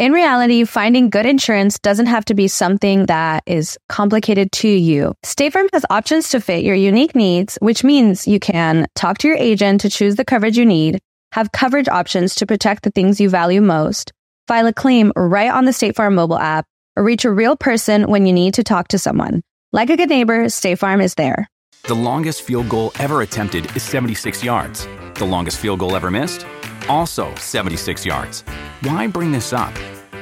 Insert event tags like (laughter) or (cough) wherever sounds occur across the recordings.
In reality, finding good insurance doesn't have to be something that is complicated to you. State Farm has options to fit your unique needs, which means you can talk to your agent to choose the coverage you need, have coverage options to protect the things you value most, file a claim right on the State Farm mobile app, or reach a real person when you need to talk to someone. Like a good neighbor, State Farm is there. The longest field goal ever attempted is 76 yards. The longest field goal ever missed? Also 76 yards. Why bring this up?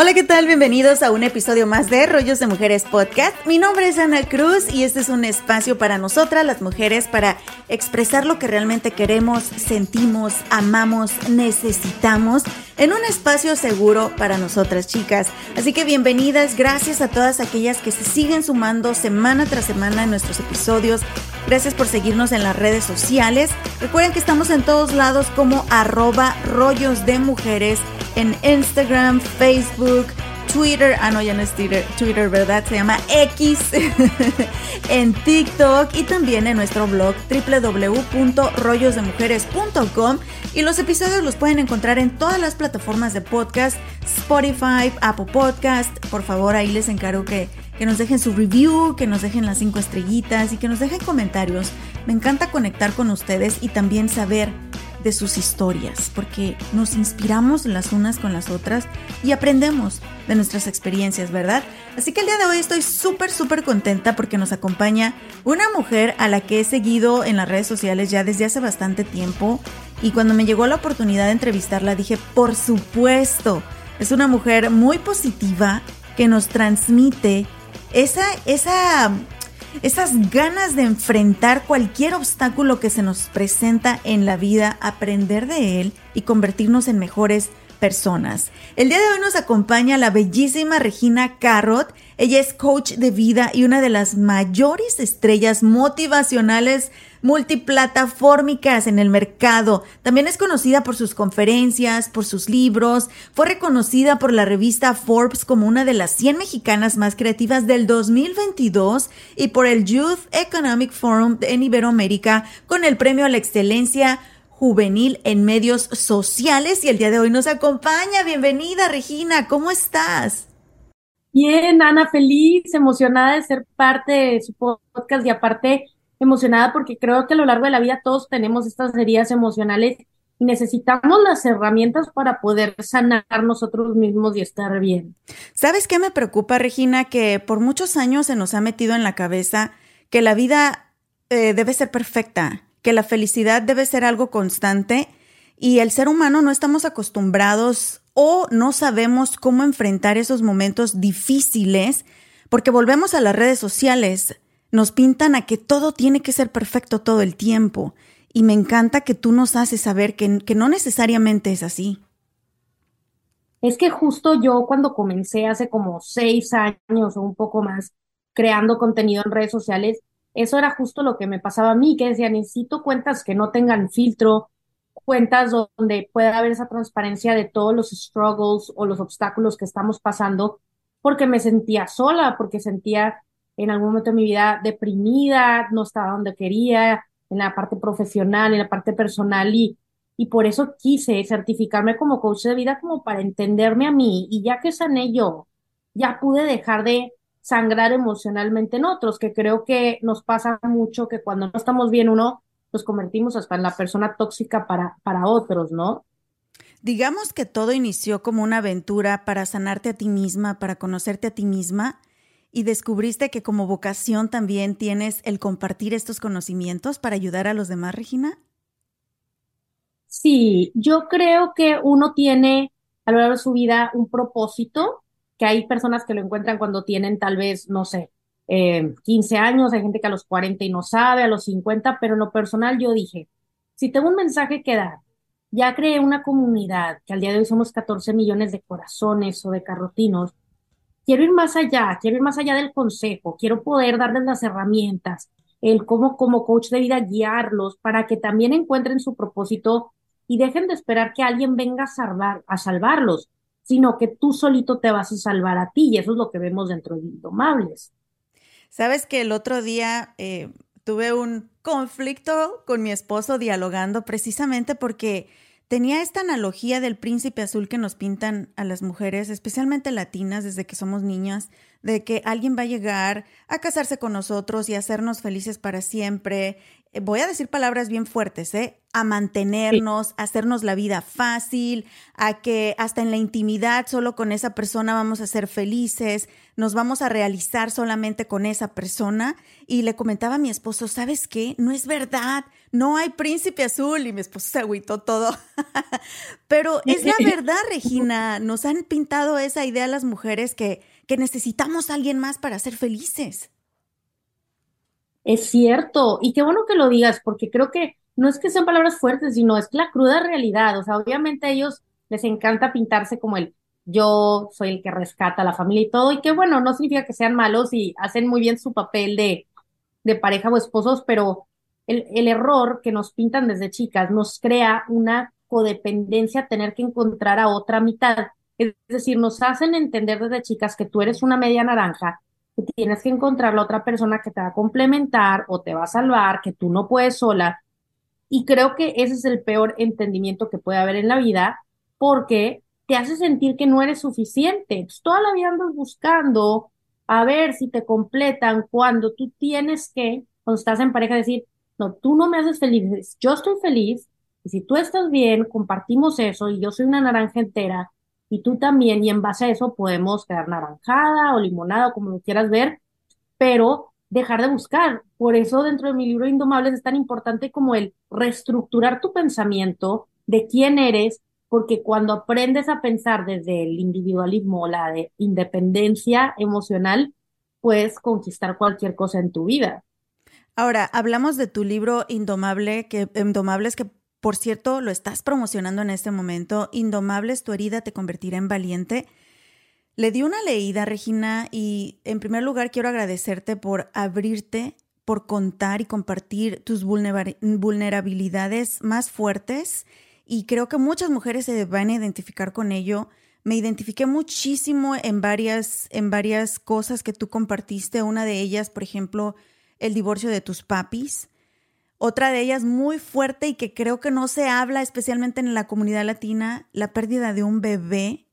Hola, ¿qué tal? Bienvenidos a un episodio más de Rollos de Mujeres Podcast. Mi nombre es Ana Cruz y este es un espacio para nosotras, las mujeres, para expresar lo que realmente queremos, sentimos, amamos, necesitamos en un espacio seguro para nosotras, chicas. Así que bienvenidas, gracias a todas aquellas que se siguen sumando semana tras semana en nuestros episodios. Gracias por seguirnos en las redes sociales. Recuerden que estamos en todos lados como arroba rollos de mujeres en Instagram, Facebook, Twitter, ah no, ya no es Twitter, Twitter, ¿verdad? Se llama X, (laughs) en TikTok y también en nuestro blog www.rollosdemujeres.com y los episodios los pueden encontrar en todas las plataformas de podcast, Spotify, Apple Podcast, por favor ahí les encargo que, que nos dejen su review, que nos dejen las cinco estrellitas y que nos dejen comentarios. Me encanta conectar con ustedes y también saber de sus historias, porque nos inspiramos las unas con las otras y aprendemos de nuestras experiencias, ¿verdad? Así que el día de hoy estoy súper, súper contenta porque nos acompaña una mujer a la que he seguido en las redes sociales ya desde hace bastante tiempo y cuando me llegó la oportunidad de entrevistarla dije, por supuesto, es una mujer muy positiva que nos transmite esa, esa esas ganas de enfrentar cualquier obstáculo que se nos presenta en la vida, aprender de él y convertirnos en mejores personas. El día de hoy nos acompaña la bellísima Regina Carrot. Ella es coach de vida y una de las mayores estrellas motivacionales multiplataformicas en el mercado. También es conocida por sus conferencias, por sus libros. Fue reconocida por la revista Forbes como una de las 100 mexicanas más creativas del 2022 y por el Youth Economic Forum en Iberoamérica con el premio a la excelencia juvenil en medios sociales y el día de hoy nos acompaña. Bienvenida, Regina, ¿cómo estás? Bien, Ana, feliz, emocionada de ser parte de su podcast y aparte emocionada porque creo que a lo largo de la vida todos tenemos estas heridas emocionales y necesitamos las herramientas para poder sanar nosotros mismos y estar bien. ¿Sabes qué me preocupa, Regina? Que por muchos años se nos ha metido en la cabeza que la vida eh, debe ser perfecta, que la felicidad debe ser algo constante y el ser humano no estamos acostumbrados o no sabemos cómo enfrentar esos momentos difíciles porque volvemos a las redes sociales, nos pintan a que todo tiene que ser perfecto todo el tiempo y me encanta que tú nos haces saber que, que no necesariamente es así. Es que justo yo cuando comencé hace como seis años o un poco más creando contenido en redes sociales, eso era justo lo que me pasaba a mí, que decía, necesito cuentas que no tengan filtro, cuentas donde pueda haber esa transparencia de todos los struggles o los obstáculos que estamos pasando, porque me sentía sola, porque sentía en algún momento de mi vida deprimida, no estaba donde quería, en la parte profesional, en la parte personal, y, y por eso quise certificarme como coach de vida como para entenderme a mí, y ya que sané yo, ya pude dejar de sangrar emocionalmente en otros, que creo que nos pasa mucho que cuando no estamos bien uno, nos convertimos hasta en la persona tóxica para, para otros, ¿no? Digamos que todo inició como una aventura para sanarte a ti misma, para conocerte a ti misma, y descubriste que como vocación también tienes el compartir estos conocimientos para ayudar a los demás, Regina. Sí, yo creo que uno tiene a lo largo de su vida un propósito, que hay personas que lo encuentran cuando tienen tal vez, no sé, eh, 15 años, hay gente que a los 40 y no sabe, a los 50, pero en lo personal yo dije, si tengo un mensaje que dar, ya creé una comunidad, que al día de hoy somos 14 millones de corazones o de carrotinos, quiero ir más allá, quiero ir más allá del consejo, quiero poder darles las herramientas, el cómo como coach de vida guiarlos para que también encuentren su propósito y dejen de esperar que alguien venga a salvar, a salvarlos, sino que tú solito te vas a salvar a ti y eso es lo que vemos dentro de Indomables. Sabes que el otro día eh, tuve un conflicto con mi esposo dialogando precisamente porque tenía esta analogía del príncipe azul que nos pintan a las mujeres, especialmente latinas desde que somos niñas, de que alguien va a llegar a casarse con nosotros y hacernos felices para siempre. Eh, voy a decir palabras bien fuertes, ¿eh? A mantenernos, a hacernos la vida fácil, a que hasta en la intimidad solo con esa persona vamos a ser felices, nos vamos a realizar solamente con esa persona. Y le comentaba a mi esposo, ¿sabes qué? No es verdad, no hay príncipe azul. Y mi esposo se agüitó todo. (laughs) Pero es la (laughs) verdad, Regina. Nos han pintado esa idea las mujeres que que necesitamos a alguien más para ser felices. Es cierto, y qué bueno que lo digas, porque creo que no es que sean palabras fuertes, sino es la cruda realidad. O sea, obviamente a ellos les encanta pintarse como el yo soy el que rescata a la familia y todo, y que bueno, no significa que sean malos y hacen muy bien su papel de, de pareja o esposos, pero el, el error que nos pintan desde chicas nos crea una codependencia, tener que encontrar a otra mitad. Es decir, nos hacen entender desde chicas que tú eres una media naranja, que tienes que encontrar la otra persona que te va a complementar o te va a salvar, que tú no puedes sola. Y creo que ese es el peor entendimiento que puede haber en la vida, porque te hace sentir que no eres suficiente. toda la vida andas buscando a ver si te completan cuando tú tienes que, cuando estás en pareja, decir, no, tú no me haces feliz, yo estoy feliz, y si tú estás bien, compartimos eso, y yo soy una naranja entera, y tú también, y en base a eso podemos quedar naranjada o limonada, o como lo quieras ver, pero dejar de buscar. Por eso dentro de mi libro Indomables es tan importante como el reestructurar tu pensamiento de quién eres, porque cuando aprendes a pensar desde el individualismo o la de independencia emocional, puedes conquistar cualquier cosa en tu vida. Ahora, hablamos de tu libro Indomable, que, Indomables, que por cierto, lo estás promocionando en este momento. Indomables, tu herida te convertirá en valiente. Le di una leída, Regina, y en primer lugar quiero agradecerte por abrirte, por contar y compartir tus vulnerabilidades más fuertes. Y creo que muchas mujeres se van a identificar con ello. Me identifiqué muchísimo en varias, en varias cosas que tú compartiste. Una de ellas, por ejemplo, el divorcio de tus papis. Otra de ellas muy fuerte y que creo que no se habla, especialmente en la comunidad latina, la pérdida de un bebé.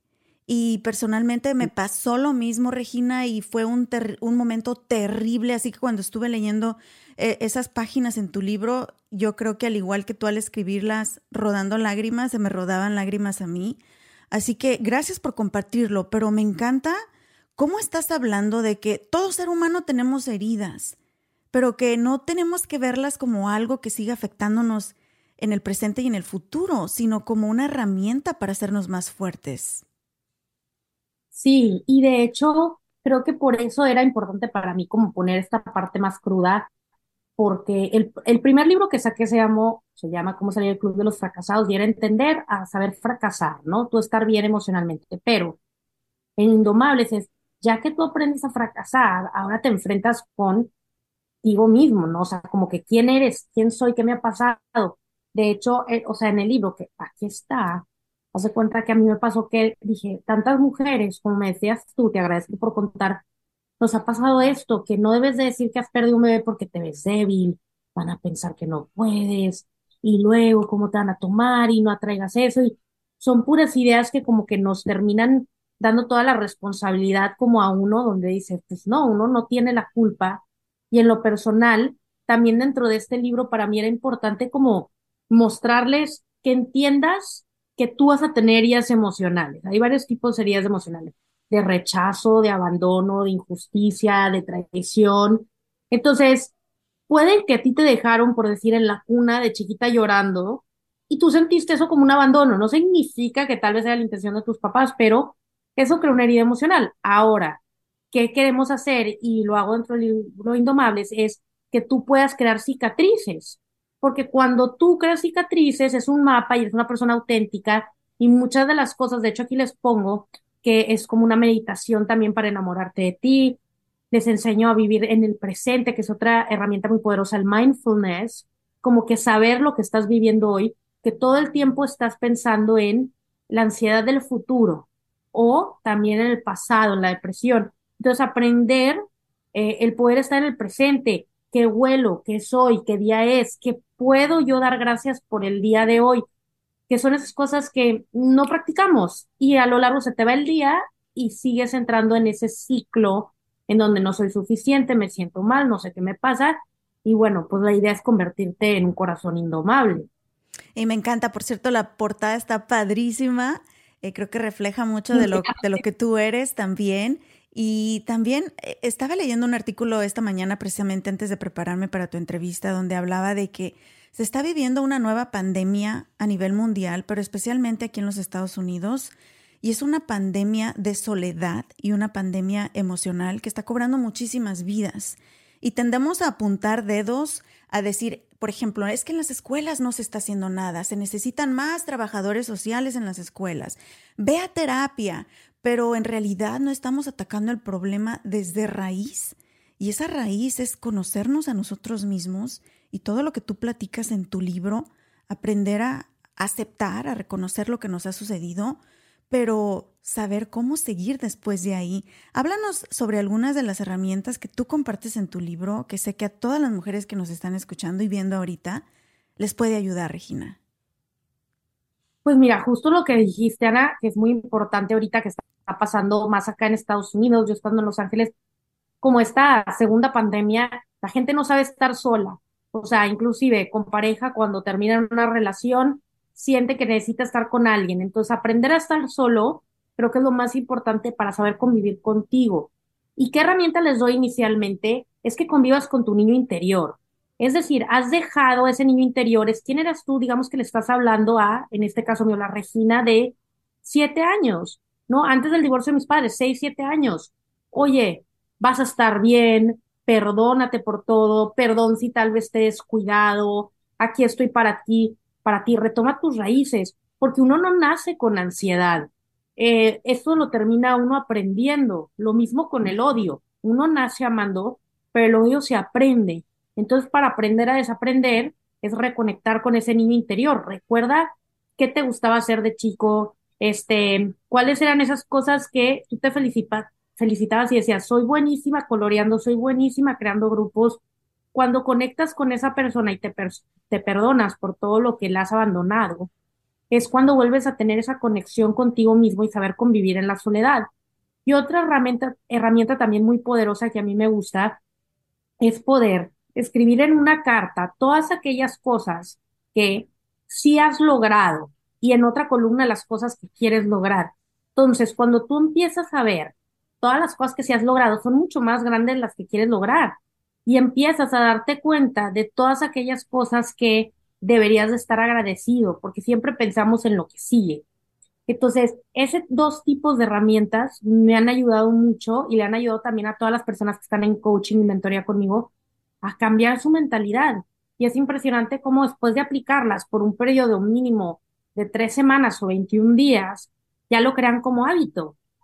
Y personalmente me pasó lo mismo, Regina, y fue un, un momento terrible. Así que cuando estuve leyendo eh, esas páginas en tu libro, yo creo que al igual que tú al escribirlas rodando lágrimas, se me rodaban lágrimas a mí. Así que gracias por compartirlo, pero me encanta cómo estás hablando de que todo ser humano tenemos heridas pero que no tenemos que verlas como algo que siga afectándonos en el presente y en el futuro, sino como una herramienta para hacernos más fuertes. Sí, y de hecho creo que por eso era importante para mí como poner esta parte más cruda, porque el, el primer libro que saqué se llamó, se llama Cómo salir del club de los fracasados y era entender a saber fracasar, ¿no? Tú estar bien emocionalmente, pero en Indomables es, ya que tú aprendes a fracasar, ahora te enfrentas con mismo, ¿no? O sea, como que quién eres, quién soy, qué me ha pasado. De hecho, eh, o sea, en el libro que aquí está, hace cuenta que a mí me pasó que dije, tantas mujeres, como me decías tú, te agradezco por contar, nos ha pasado esto, que no debes de decir que has perdido un bebé porque te ves débil, van a pensar que no puedes, y luego cómo te van a tomar y no atraigas eso, son puras ideas que como que nos terminan dando toda la responsabilidad como a uno, donde dice, pues no, uno no tiene la culpa y en lo personal, también dentro de este libro para mí era importante como mostrarles que entiendas que tú vas a tener heridas emocionales. Hay varios tipos de heridas emocionales, de rechazo, de abandono, de injusticia, de traición. Entonces, pueden que a ti te dejaron, por decir, en la cuna de chiquita llorando y tú sentiste eso como un abandono. No significa que tal vez sea la intención de tus papás, pero eso crea una herida emocional. Ahora, ¿qué queremos hacer? Y lo hago dentro del libro Indomables, es que tú puedas crear cicatrices. Porque cuando tú creas cicatrices es un mapa y es una persona auténtica y muchas de las cosas, de hecho aquí les pongo que es como una meditación también para enamorarte de ti. Les enseño a vivir en el presente, que es otra herramienta muy poderosa, el mindfulness, como que saber lo que estás viviendo hoy, que todo el tiempo estás pensando en la ansiedad del futuro o también en el pasado, en la depresión. Entonces, aprender eh, el poder estar en el presente, qué huelo, qué soy, qué día es, qué puedo yo dar gracias por el día de hoy, que son esas cosas que no practicamos y a lo largo se te va el día y sigues entrando en ese ciclo en donde no soy suficiente, me siento mal, no sé qué me pasa. Y bueno, pues la idea es convertirte en un corazón indomable. Y me encanta, por cierto, la portada está padrísima. Eh, creo que refleja mucho de lo, de lo que tú eres también. Y también eh, estaba leyendo un artículo esta mañana precisamente antes de prepararme para tu entrevista donde hablaba de que se está viviendo una nueva pandemia a nivel mundial, pero especialmente aquí en los Estados Unidos. Y es una pandemia de soledad y una pandemia emocional que está cobrando muchísimas vidas. Y tendemos a apuntar dedos a decir, por ejemplo, es que en las escuelas no se está haciendo nada, se necesitan más trabajadores sociales en las escuelas. Ve a terapia, pero en realidad no estamos atacando el problema desde raíz. Y esa raíz es conocernos a nosotros mismos y todo lo que tú platicas en tu libro, aprender a aceptar, a reconocer lo que nos ha sucedido, pero saber cómo seguir después de ahí. Háblanos sobre algunas de las herramientas que tú compartes en tu libro, que sé que a todas las mujeres que nos están escuchando y viendo ahorita les puede ayudar, Regina. Pues mira, justo lo que dijiste, Ana, que es muy importante ahorita que está pasando más acá en Estados Unidos, yo estando en Los Ángeles, como esta segunda pandemia, la gente no sabe estar sola. O sea, inclusive con pareja, cuando terminan una relación, siente que necesita estar con alguien. Entonces, aprender a estar solo creo que es lo más importante para saber convivir contigo. ¿Y qué herramienta les doy inicialmente? Es que convivas con tu niño interior. Es decir, has dejado ese niño interior, quién eras tú, digamos que le estás hablando a, en este caso mío, la Regina de siete años, ¿no? Antes del divorcio de mis padres, seis, siete años. Oye, vas a estar bien, perdónate por todo, perdón si tal vez te he descuidado, aquí estoy para ti para ti, retoma tus raíces, porque uno no nace con ansiedad. Eh, eso lo termina uno aprendiendo. Lo mismo con el odio. Uno nace amando, pero el odio se aprende. Entonces, para aprender a desaprender, es reconectar con ese niño interior. Recuerda qué te gustaba hacer de chico, este, cuáles eran esas cosas que tú te felicitabas y decías, soy buenísima coloreando, soy buenísima creando grupos, cuando conectas con esa persona y te, te perdonas por todo lo que le has abandonado, es cuando vuelves a tener esa conexión contigo mismo y saber convivir en la soledad. Y otra herramienta, herramienta también muy poderosa que a mí me gusta es poder escribir en una carta todas aquellas cosas que sí has logrado y en otra columna las cosas que quieres lograr. Entonces, cuando tú empiezas a ver todas las cosas que sí has logrado, son mucho más grandes las que quieres lograr y empiezas a darte cuenta de todas aquellas cosas que deberías de estar agradecido, porque siempre pensamos en lo que sigue. Entonces, esos dos tipos de herramientas me han ayudado mucho y le han ayudado también a todas las personas que están en coaching y mentoría conmigo a cambiar su mentalidad. Y es impresionante cómo después de aplicarlas por un periodo mínimo de tres semanas o 21 días, ya lo crean como hábito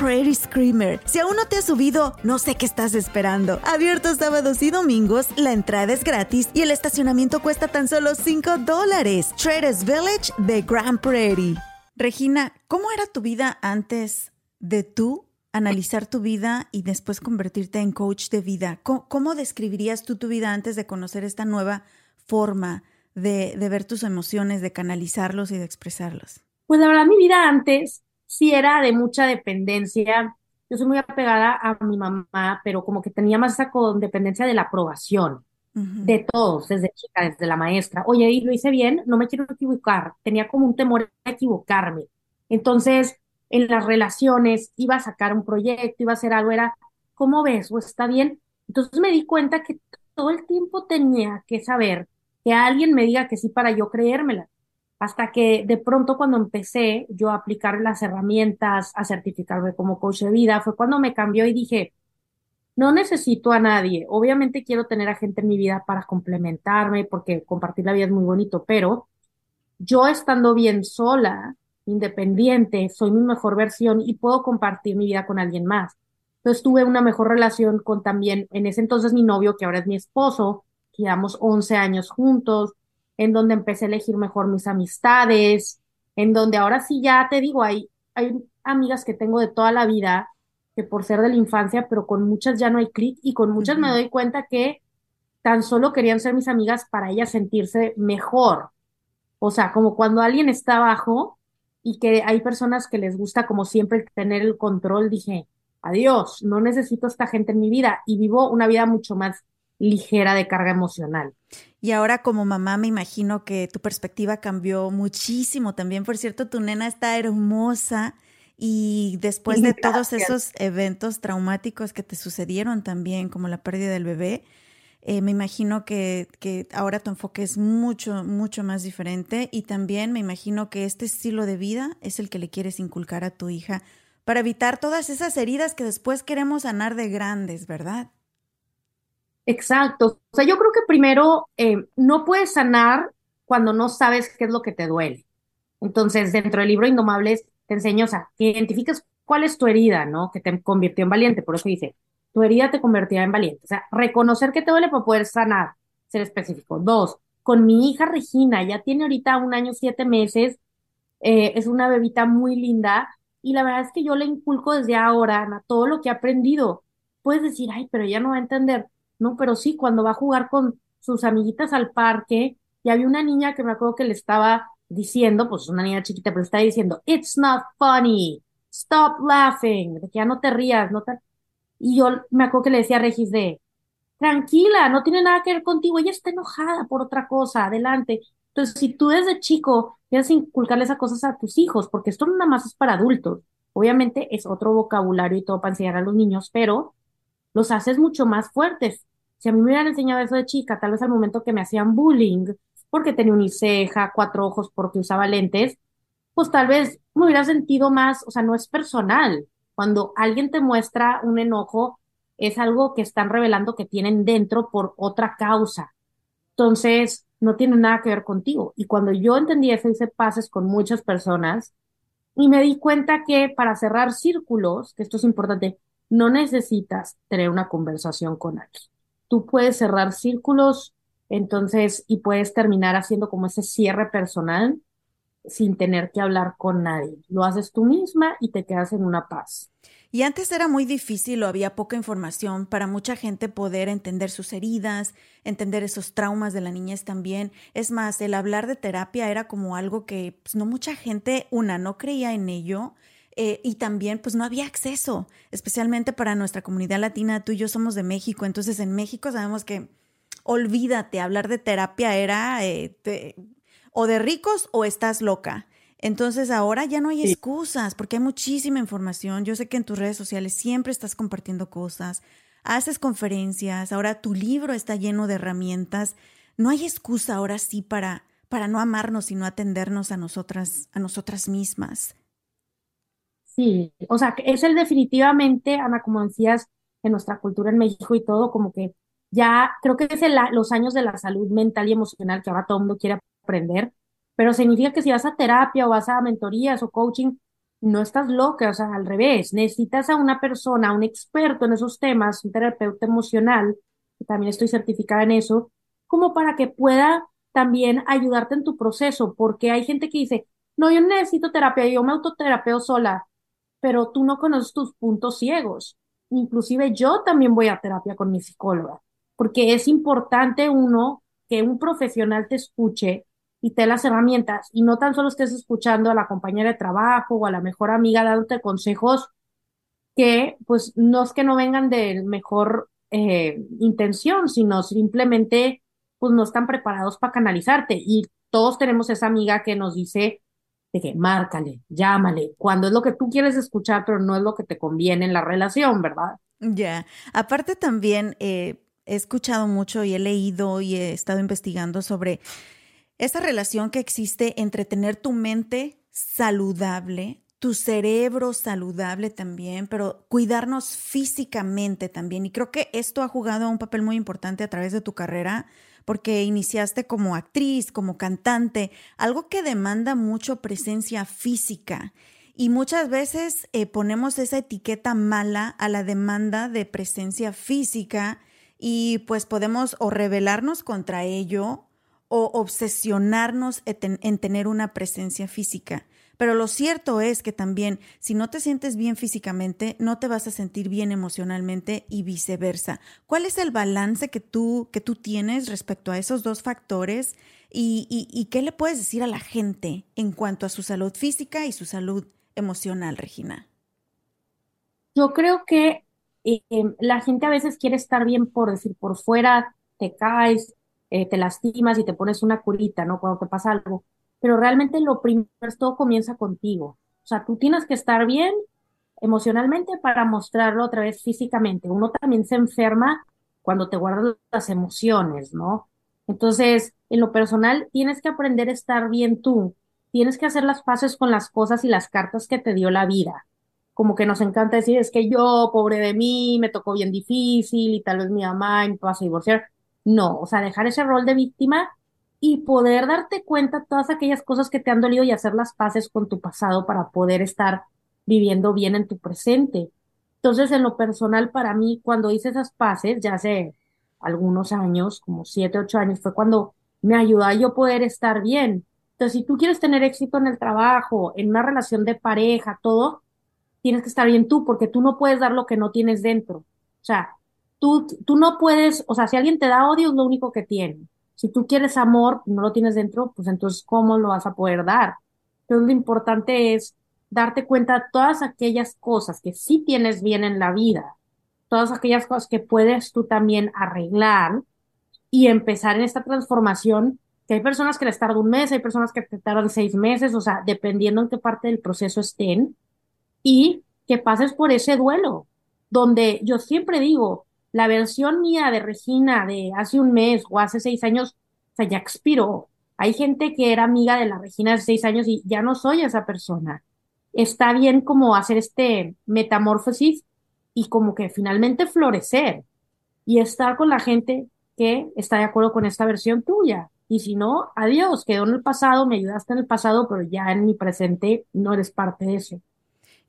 Prairie Screamer. Si aún no te has subido, no sé qué estás esperando. Abierto sábados y domingos, la entrada es gratis y el estacionamiento cuesta tan solo 5 dólares. Traders Village de Grand Prairie. Regina, ¿cómo era tu vida antes de tú analizar tu vida y después convertirte en coach de vida? ¿Cómo, describirías tú tu vida antes de conocer esta nueva forma de, de ver tus emociones, de canalizarlos y de expresarlos? Pues la verdad, mi vida antes sí era de mucha dependencia. Yo soy muy apegada a mi mamá, pero como que tenía más esa dependencia de la aprobación de todos, desde chica, desde la maestra. Oye, lo hice bien, no me quiero equivocar. Tenía como un temor a equivocarme. Entonces, en las relaciones, iba a sacar un proyecto, iba a hacer algo, era, ¿cómo ves? ¿O está bien? Entonces me di cuenta que todo el tiempo tenía que saber que alguien me diga que sí para yo creérmela hasta que de pronto cuando empecé yo a aplicar las herramientas, a certificarme como coach de vida, fue cuando me cambió y dije, no necesito a nadie. Obviamente quiero tener a gente en mi vida para complementarme, porque compartir la vida es muy bonito, pero yo estando bien sola, independiente, soy mi mejor versión y puedo compartir mi vida con alguien más. Entonces tuve una mejor relación con también, en ese entonces mi novio, que ahora es mi esposo, llevamos 11 años juntos, en donde empecé a elegir mejor mis amistades, en donde ahora sí ya te digo, hay, hay amigas que tengo de toda la vida, que por ser de la infancia, pero con muchas ya no hay clic y con muchas me doy cuenta que tan solo querían ser mis amigas para ellas sentirse mejor. O sea, como cuando alguien está abajo y que hay personas que les gusta como siempre tener el control, dije, adiós, no necesito esta gente en mi vida y vivo una vida mucho más ligera de carga emocional. Y ahora como mamá me imagino que tu perspectiva cambió muchísimo también. Por cierto, tu nena está hermosa y después de todos esos eventos traumáticos que te sucedieron también, como la pérdida del bebé, eh, me imagino que, que, ahora tu enfoque es mucho, mucho más diferente y también me imagino que este estilo de vida es el que le quieres inculcar a tu hija para evitar todas esas heridas que después queremos sanar de grandes, ¿verdad? Exacto. O sea, yo creo que primero eh, no puedes sanar cuando no sabes qué es lo que te duele. Entonces, dentro del libro Indomables, te enseño, o sea, que identifiques cuál es tu herida, ¿no? Que te convirtió en valiente. Por eso dice, tu herida te convertirá en valiente. O sea, reconocer que te duele para poder sanar, ser específico. Dos, con mi hija Regina, ya tiene ahorita un año, siete meses, eh, es una bebita muy linda. Y la verdad es que yo le inculco desde ahora, Ana, todo lo que ha aprendido. Puedes decir, ay, pero ella no va a entender ¿no? Pero sí, cuando va a jugar con sus amiguitas al parque, y había una niña que me acuerdo que le estaba diciendo, pues una niña chiquita, pero estaba diciendo, it's not funny, stop laughing, de que ya no te rías, no te... Y yo me acuerdo que le decía a Regis de, tranquila, no tiene nada que ver contigo, ella está enojada por otra cosa, adelante. Entonces, si tú desde chico quieres inculcarle esas cosas a tus hijos, porque esto no nada más es para adultos, obviamente es otro vocabulario y todo para enseñar a los niños, pero los haces mucho más fuertes. Si a mí me hubieran enseñado eso de chica, tal vez al momento que me hacían bullying, porque tenía uniceja, cuatro ojos, porque usaba lentes, pues tal vez me hubiera sentido más, o sea, no es personal. Cuando alguien te muestra un enojo, es algo que están revelando que tienen dentro por otra causa. Entonces, no tiene nada que ver contigo. Y cuando yo entendí eso, hice pases con muchas personas y me di cuenta que para cerrar círculos, que esto es importante, no necesitas tener una conversación con alguien tú puedes cerrar círculos, entonces, y puedes terminar haciendo como ese cierre personal sin tener que hablar con nadie. Lo haces tú misma y te quedas en una paz. Y antes era muy difícil o había poca información para mucha gente poder entender sus heridas, entender esos traumas de la niñez también. Es más, el hablar de terapia era como algo que pues, no mucha gente, una, no creía en ello eh, y también pues no había acceso, especialmente para nuestra comunidad latina. Tú y yo somos de México, entonces en México sabemos que olvídate, hablar de terapia era eh, o de ricos o estás loca. Entonces ahora ya no hay excusas porque hay muchísima información. Yo sé que en tus redes sociales siempre estás compartiendo cosas, haces conferencias, ahora tu libro está lleno de herramientas. No hay excusa ahora sí para, para no amarnos y no atendernos a nosotras, a nosotras mismas. O sea, es el definitivamente, Ana, como decías, en nuestra cultura en México y todo, como que ya creo que es los años de la salud mental y emocional que ahora todo el mundo quiere aprender, pero significa que si vas a terapia o vas a mentorías o coaching, no estás loca, o sea, al revés, necesitas a una persona, un experto en esos temas, un terapeuta emocional, que también estoy certificada en eso, como para que pueda también ayudarte en tu proceso, porque hay gente que dice, no, yo necesito terapia, yo me autoterapeo sola, pero tú no conoces tus puntos ciegos. Inclusive yo también voy a terapia con mi psicóloga, porque es importante uno que un profesional te escuche y te las herramientas y no tan solo estés escuchando a la compañera de trabajo o a la mejor amiga dándote consejos que pues no es que no vengan de mejor eh, intención, sino simplemente pues no están preparados para canalizarte y todos tenemos esa amiga que nos dice de que márcale, llámale, cuando es lo que tú quieres escuchar, pero no es lo que te conviene en la relación, ¿verdad? Ya, aparte también eh, he escuchado mucho y he leído y he estado investigando sobre esa relación que existe entre tener tu mente saludable, tu cerebro saludable también, pero cuidarnos físicamente también. Y creo que esto ha jugado un papel muy importante a través de tu carrera porque iniciaste como actriz, como cantante, algo que demanda mucho presencia física. Y muchas veces eh, ponemos esa etiqueta mala a la demanda de presencia física y pues podemos o rebelarnos contra ello o obsesionarnos en tener una presencia física. Pero lo cierto es que también si no te sientes bien físicamente, no te vas a sentir bien emocionalmente y viceversa. ¿Cuál es el balance que tú, que tú tienes respecto a esos dos factores? ¿Y, y, qué le puedes decir a la gente en cuanto a su salud física y su salud emocional, Regina? Yo creo que eh, la gente a veces quiere estar bien por decir, por fuera te caes, eh, te lastimas y te pones una curita, ¿no? Cuando te pasa algo pero realmente lo primero todo comienza contigo. O sea, tú tienes que estar bien emocionalmente para mostrarlo otra vez físicamente. Uno también se enferma cuando te guardas las emociones, ¿no? Entonces, en lo personal, tienes que aprender a estar bien tú. Tienes que hacer las paces con las cosas y las cartas que te dio la vida. Como que nos encanta decir, es que yo, pobre de mí, me tocó bien difícil y tal vez mi mamá me vas a divorciar. No, o sea, dejar ese rol de víctima y poder darte cuenta todas aquellas cosas que te han dolido y hacer las paces con tu pasado para poder estar viviendo bien en tu presente. Entonces, en lo personal, para mí, cuando hice esas paces, ya hace algunos años, como siete, ocho años, fue cuando me ayudó a yo poder estar bien. Entonces, si tú quieres tener éxito en el trabajo, en una relación de pareja, todo, tienes que estar bien tú, porque tú no puedes dar lo que no tienes dentro. O sea, tú, tú no puedes, o sea, si alguien te da odio, es lo único que tiene. Si tú quieres amor, no lo tienes dentro, pues entonces, ¿cómo lo vas a poder dar? Entonces, lo importante es darte cuenta de todas aquellas cosas que sí tienes bien en la vida, todas aquellas cosas que puedes tú también arreglar y empezar en esta transformación, que hay personas que les tarda un mes, hay personas que te tardan seis meses, o sea, dependiendo en qué parte del proceso estén, y que pases por ese duelo, donde yo siempre digo, la versión mía de Regina de hace un mes o hace seis años, o sea, ya expiró. Hay gente que era amiga de la Regina hace seis años y ya no soy esa persona. Está bien como hacer este metamorfosis y como que finalmente florecer y estar con la gente que está de acuerdo con esta versión tuya. Y si no, adiós, quedó en el pasado, me ayudaste en el pasado, pero ya en mi presente no eres parte de eso.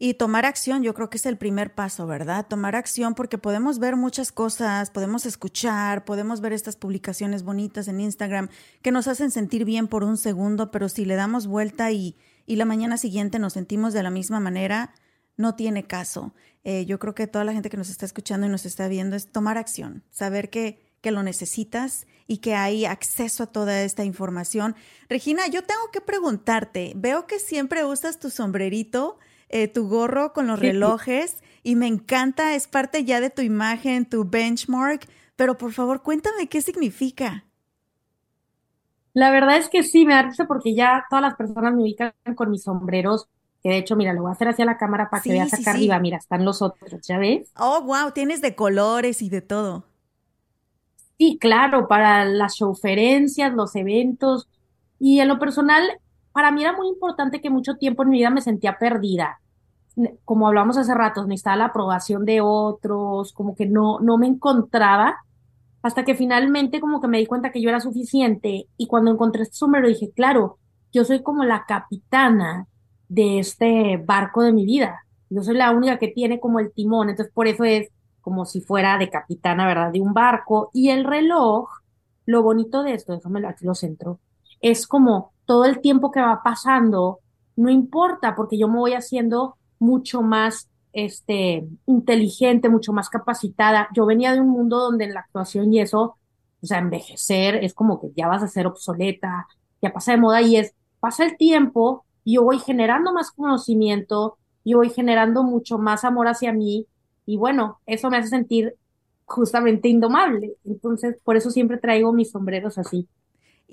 Y tomar acción, yo creo que es el primer paso, ¿verdad? Tomar acción porque podemos ver muchas cosas, podemos escuchar, podemos ver estas publicaciones bonitas en Instagram que nos hacen sentir bien por un segundo, pero si le damos vuelta y, y la mañana siguiente nos sentimos de la misma manera, no tiene caso. Eh, yo creo que toda la gente que nos está escuchando y nos está viendo es tomar acción, saber que, que lo necesitas y que hay acceso a toda esta información. Regina, yo tengo que preguntarte, veo que siempre usas tu sombrerito eh, tu gorro con los relojes y me encanta, es parte ya de tu imagen, tu benchmark, pero por favor cuéntame qué significa. La verdad es que sí, me da risa porque ya todas las personas me ubican con mis sombreros, que de hecho, mira, lo voy a hacer hacia la cámara para que veas sí, acá sí. arriba, mira, están los otros, ¿ya ves? Oh, wow, tienes de colores y de todo. Sí, claro, para las showferencias, los eventos. Y en lo personal, para mí era muy importante que mucho tiempo en mi vida me sentía perdida. Como hablamos hace rato, necesitaba la aprobación de otros, como que no, no me encontraba, hasta que finalmente como que me di cuenta que yo era suficiente. Y cuando encontré este sombrero dije, claro, yo soy como la capitana de este barco de mi vida. Yo soy la única que tiene como el timón, entonces por eso es como si fuera de capitana, ¿verdad? De un barco. Y el reloj, lo bonito de esto, déjame aquí lo centro, es como todo el tiempo que va pasando, no importa, porque yo me voy haciendo mucho más, este, inteligente, mucho más capacitada. Yo venía de un mundo donde en la actuación y eso, o sea, envejecer es como que ya vas a ser obsoleta, ya pasa de moda y es, pasa el tiempo y yo voy generando más conocimiento, yo voy generando mucho más amor hacia mí y bueno, eso me hace sentir justamente indomable. Entonces, por eso siempre traigo mis sombreros así.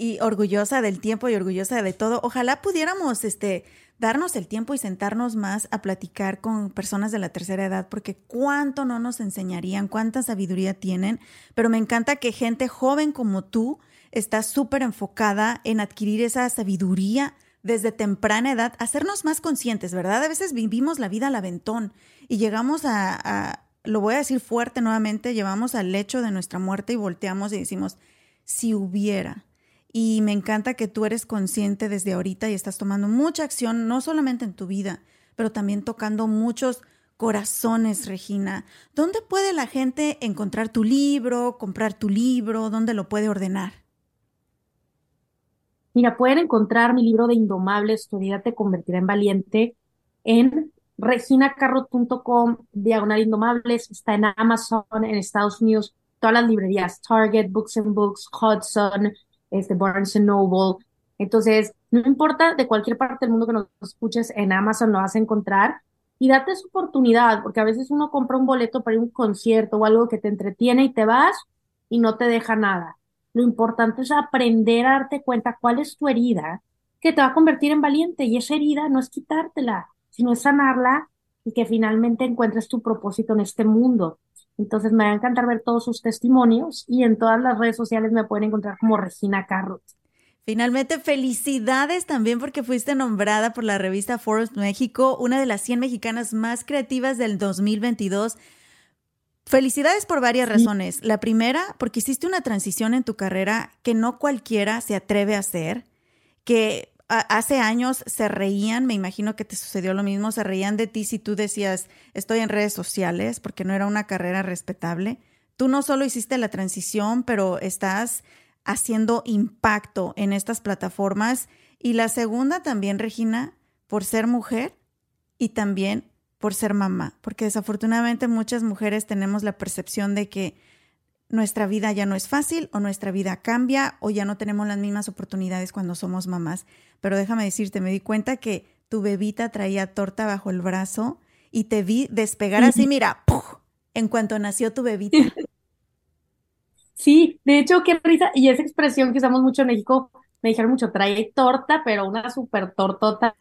Y orgullosa del tiempo y orgullosa de todo. Ojalá pudiéramos, este, darnos el tiempo y sentarnos más a platicar con personas de la tercera edad, porque cuánto no nos enseñarían, cuánta sabiduría tienen. Pero me encanta que gente joven como tú está súper enfocada en adquirir esa sabiduría desde temprana edad, hacernos más conscientes, ¿verdad? A veces vivimos la vida al aventón y llegamos a, a, lo voy a decir fuerte nuevamente, llevamos al lecho de nuestra muerte y volteamos y decimos, si hubiera. Y me encanta que tú eres consciente desde ahorita y estás tomando mucha acción, no solamente en tu vida, pero también tocando muchos corazones, Regina. ¿Dónde puede la gente encontrar tu libro, comprar tu libro? ¿Dónde lo puede ordenar? Mira, pueden encontrar mi libro de Indomables, tu vida te convertirá en valiente en reginacarrot.com, diagonal Indomables, está en Amazon, en Estados Unidos, todas las librerías, Target, Books and Books, Hudson, este, Barnes Noble. Entonces, no importa de cualquier parte del mundo que nos escuches, en Amazon lo vas a encontrar y date su oportunidad, porque a veces uno compra un boleto para ir a un concierto o algo que te entretiene y te vas y no te deja nada. Lo importante es aprender a darte cuenta cuál es tu herida que te va a convertir en valiente y esa herida no es quitártela, sino es sanarla y que finalmente encuentres tu propósito en este mundo. Entonces me va a encantar ver todos sus testimonios y en todas las redes sociales me pueden encontrar como Regina Carrot. Finalmente, felicidades también porque fuiste nombrada por la revista Forbes México, una de las 100 mexicanas más creativas del 2022. Felicidades por varias razones. La primera, porque hiciste una transición en tu carrera que no cualquiera se atreve a hacer, que hace años se reían, me imagino que te sucedió lo mismo, se reían de ti si tú decías, estoy en redes sociales, porque no era una carrera respetable. Tú no solo hiciste la transición, pero estás haciendo impacto en estas plataformas. Y la segunda también, Regina, por ser mujer y también por ser mamá, porque desafortunadamente muchas mujeres tenemos la percepción de que nuestra vida ya no es fácil o nuestra vida cambia o ya no tenemos las mismas oportunidades cuando somos mamás. Pero déjame decirte, me di cuenta que tu bebita traía torta bajo el brazo y te vi despegar así, mira, ¡puf! en cuanto nació tu bebita. (laughs) Sí, de hecho, qué risa, y esa expresión que usamos mucho en México, me dijeron mucho, trae torta, pero una super tortota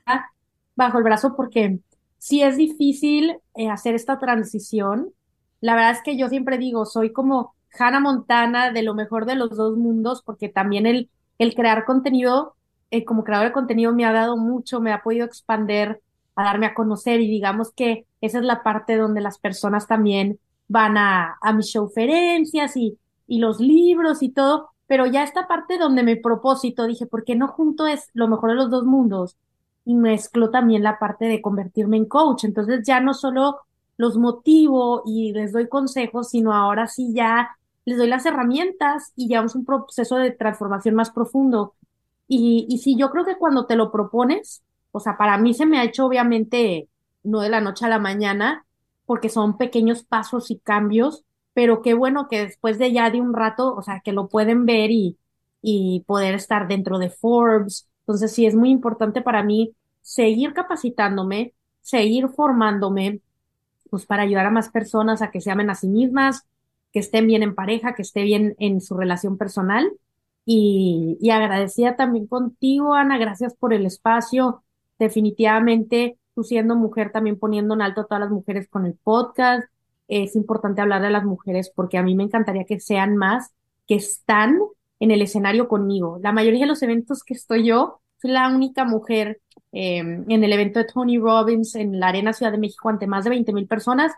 bajo el brazo, porque sí es difícil eh, hacer esta transición. La verdad es que yo siempre digo, soy como Hannah Montana de lo mejor de los dos mundos, porque también el, el crear contenido, eh, como creador de contenido, me ha dado mucho, me ha podido expander, a darme a conocer, y digamos que esa es la parte donde las personas también van a, a mis showferencias y y los libros y todo, pero ya esta parte donde mi propósito, dije, ¿por qué no junto es lo mejor de los dos mundos? Y mezclo también la parte de convertirme en coach. Entonces ya no solo los motivo y les doy consejos, sino ahora sí ya les doy las herramientas y llevamos un proceso de transformación más profundo. Y, y sí, yo creo que cuando te lo propones, o sea, para mí se me ha hecho obviamente no de la noche a la mañana, porque son pequeños pasos y cambios, pero qué bueno que después de ya de un rato, o sea, que lo pueden ver y, y poder estar dentro de Forbes. Entonces sí es muy importante para mí seguir capacitándome, seguir formándome, pues para ayudar a más personas a que se amen a sí mismas, que estén bien en pareja, que esté bien en su relación personal y, y agradecida también contigo, Ana, gracias por el espacio. Definitivamente, tú siendo mujer, también poniendo en alto a todas las mujeres con el podcast. Es importante hablar de las mujeres porque a mí me encantaría que sean más que están en el escenario conmigo. La mayoría de los eventos que estoy yo, soy la única mujer eh, en el evento de Tony Robbins en la Arena Ciudad de México ante más de 20 mil personas.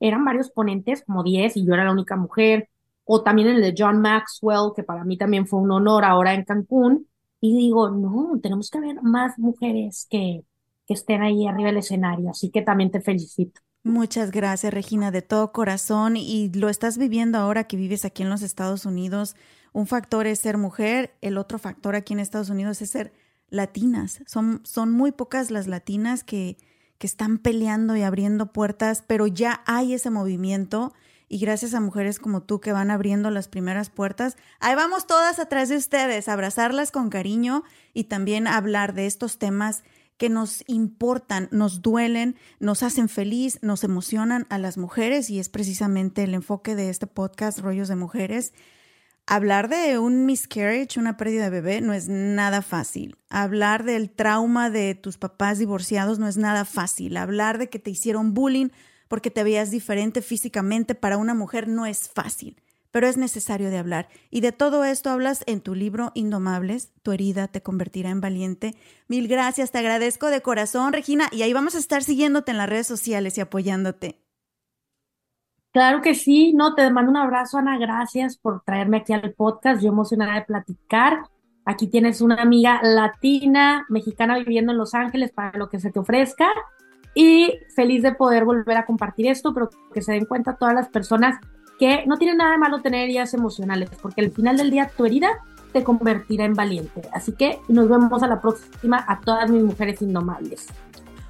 Eran varios ponentes, como 10, y yo era la única mujer. O también el de John Maxwell, que para mí también fue un honor ahora en Cancún. Y digo, no, tenemos que ver más mujeres que, que estén ahí arriba del escenario. Así que también te felicito. Muchas gracias, Regina, de todo corazón. Y lo estás viviendo ahora que vives aquí en los Estados Unidos. Un factor es ser mujer, el otro factor aquí en Estados Unidos es ser latinas. Son, son muy pocas las latinas que, que están peleando y abriendo puertas, pero ya hay ese movimiento y gracias a mujeres como tú que van abriendo las primeras puertas, ahí vamos todas atrás de ustedes, abrazarlas con cariño y también hablar de estos temas que nos importan, nos duelen, nos hacen feliz, nos emocionan a las mujeres y es precisamente el enfoque de este podcast, Rollos de Mujeres. Hablar de un miscarriage, una pérdida de bebé, no es nada fácil. Hablar del trauma de tus papás divorciados no es nada fácil. Hablar de que te hicieron bullying porque te veías diferente físicamente para una mujer no es fácil pero es necesario de hablar. Y de todo esto hablas en tu libro Indomables, tu herida te convertirá en valiente. Mil gracias, te agradezco de corazón, Regina, y ahí vamos a estar siguiéndote en las redes sociales y apoyándote. Claro que sí, no, te mando un abrazo, Ana, gracias por traerme aquí al podcast, yo emocionada de platicar. Aquí tienes una amiga latina, mexicana viviendo en Los Ángeles para lo que se te ofrezca y feliz de poder volver a compartir esto, pero que se den cuenta todas las personas que no tiene nada de malo tener heridas emocionales, porque al final del día tu herida te convertirá en valiente. Así que nos vemos a la próxima a todas mis mujeres indomables.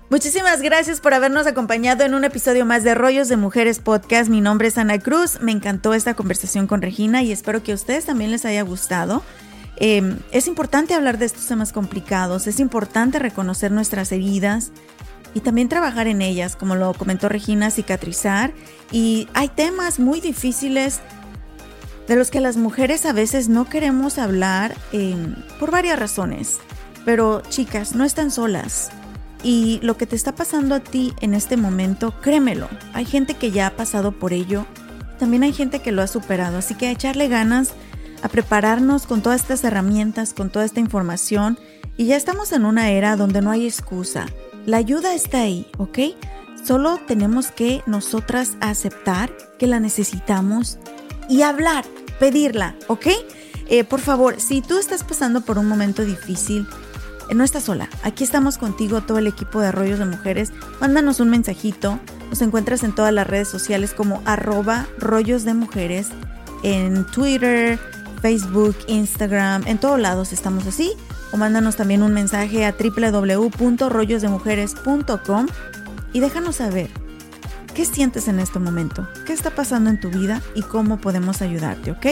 Muchísimas gracias por habernos acompañado en un episodio más de Rollos de Mujeres Podcast. Mi nombre es Ana Cruz. Me encantó esta conversación con Regina y espero que a ustedes también les haya gustado. Eh, es importante hablar de estos temas complicados, es importante reconocer nuestras heridas, y también trabajar en ellas, como lo comentó Regina, cicatrizar. Y hay temas muy difíciles de los que las mujeres a veces no queremos hablar em, por varias razones. Pero chicas, no están solas. Y lo que te está pasando a ti en este momento, créemelo, hay gente que ya ha pasado por ello. También hay gente que lo ha superado. Así que a echarle ganas, a prepararnos con todas estas herramientas, con toda esta información. Y ya estamos en una era donde no hay excusa. La ayuda está ahí, ¿ok? Solo tenemos que nosotras aceptar que la necesitamos y hablar, pedirla, ¿ok? Eh, por favor, si tú estás pasando por un momento difícil, no estás sola. Aquí estamos contigo, todo el equipo de Arroyos de Mujeres. Mándanos un mensajito. Nos encuentras en todas las redes sociales como arroba rollos de mujeres, en Twitter, Facebook, Instagram, en todos lados estamos así o mándanos también un mensaje a www.rollosdemujeres.com y déjanos saber qué sientes en este momento, qué está pasando en tu vida y cómo podemos ayudarte, ¿ok?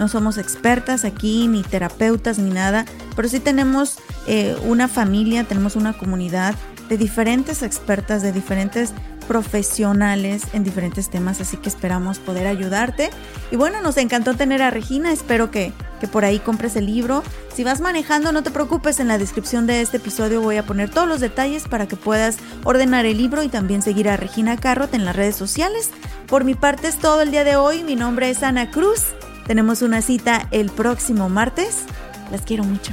No somos expertas aquí, ni terapeutas, ni nada, pero sí tenemos eh, una familia, tenemos una comunidad de diferentes expertas, de diferentes profesionales en diferentes temas, así que esperamos poder ayudarte. Y bueno, nos encantó tener a Regina, espero que, que, por ahí compres el libro. Si vas manejando, no te preocupes, en la descripción de este episodio voy a poner todos los detalles para que puedas ordenar el libro y también seguir a Regina Carrot en las redes sociales. Por mi parte es todo el día de hoy, mi nombre es Ana Cruz, tenemos una cita el próximo martes, las quiero mucho.